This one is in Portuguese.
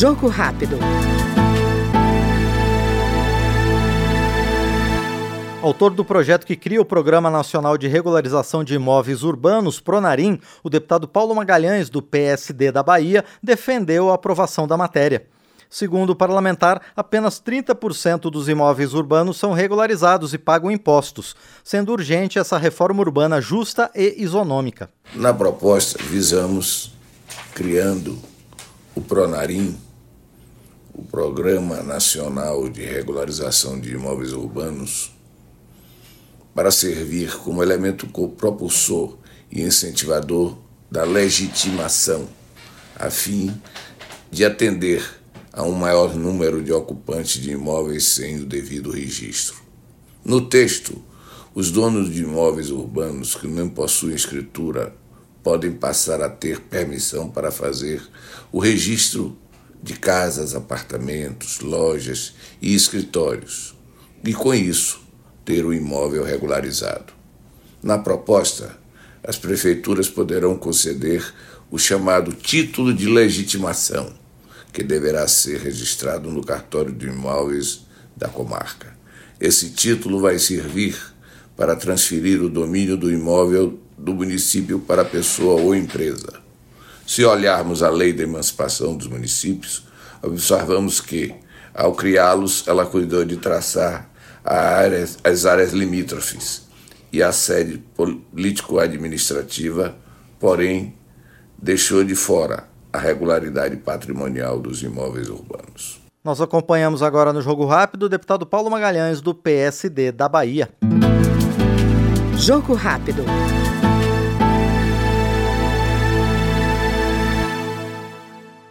Jogo rápido. Autor do projeto que cria o Programa Nacional de Regularização de Imóveis Urbanos, Pronarim, o deputado Paulo Magalhães, do PSD da Bahia, defendeu a aprovação da matéria. Segundo o parlamentar, apenas 30% dos imóveis urbanos são regularizados e pagam impostos, sendo urgente essa reforma urbana justa e isonômica. Na proposta, visamos, criando o Pronarim, o Programa Nacional de Regularização de Imóveis Urbanos, para servir como elemento propulsor e incentivador da legitimação, a fim de atender a um maior número de ocupantes de imóveis sem o devido registro. No texto, os donos de imóveis urbanos que não possuem escritura podem passar a ter permissão para fazer o registro de casas, apartamentos, lojas e escritórios, e com isso ter o imóvel regularizado. Na proposta, as prefeituras poderão conceder o chamado título de legitimação, que deverá ser registrado no cartório de imóveis da comarca. Esse título vai servir para transferir o domínio do imóvel do município para a pessoa ou empresa. Se olharmos a lei da emancipação dos municípios, observamos que, ao criá-los, ela cuidou de traçar áreas, as áreas limítrofes e a sede político-administrativa, porém, deixou de fora a regularidade patrimonial dos imóveis urbanos. Nós acompanhamos agora no Jogo Rápido o deputado Paulo Magalhães, do PSD da Bahia. Jogo Rápido.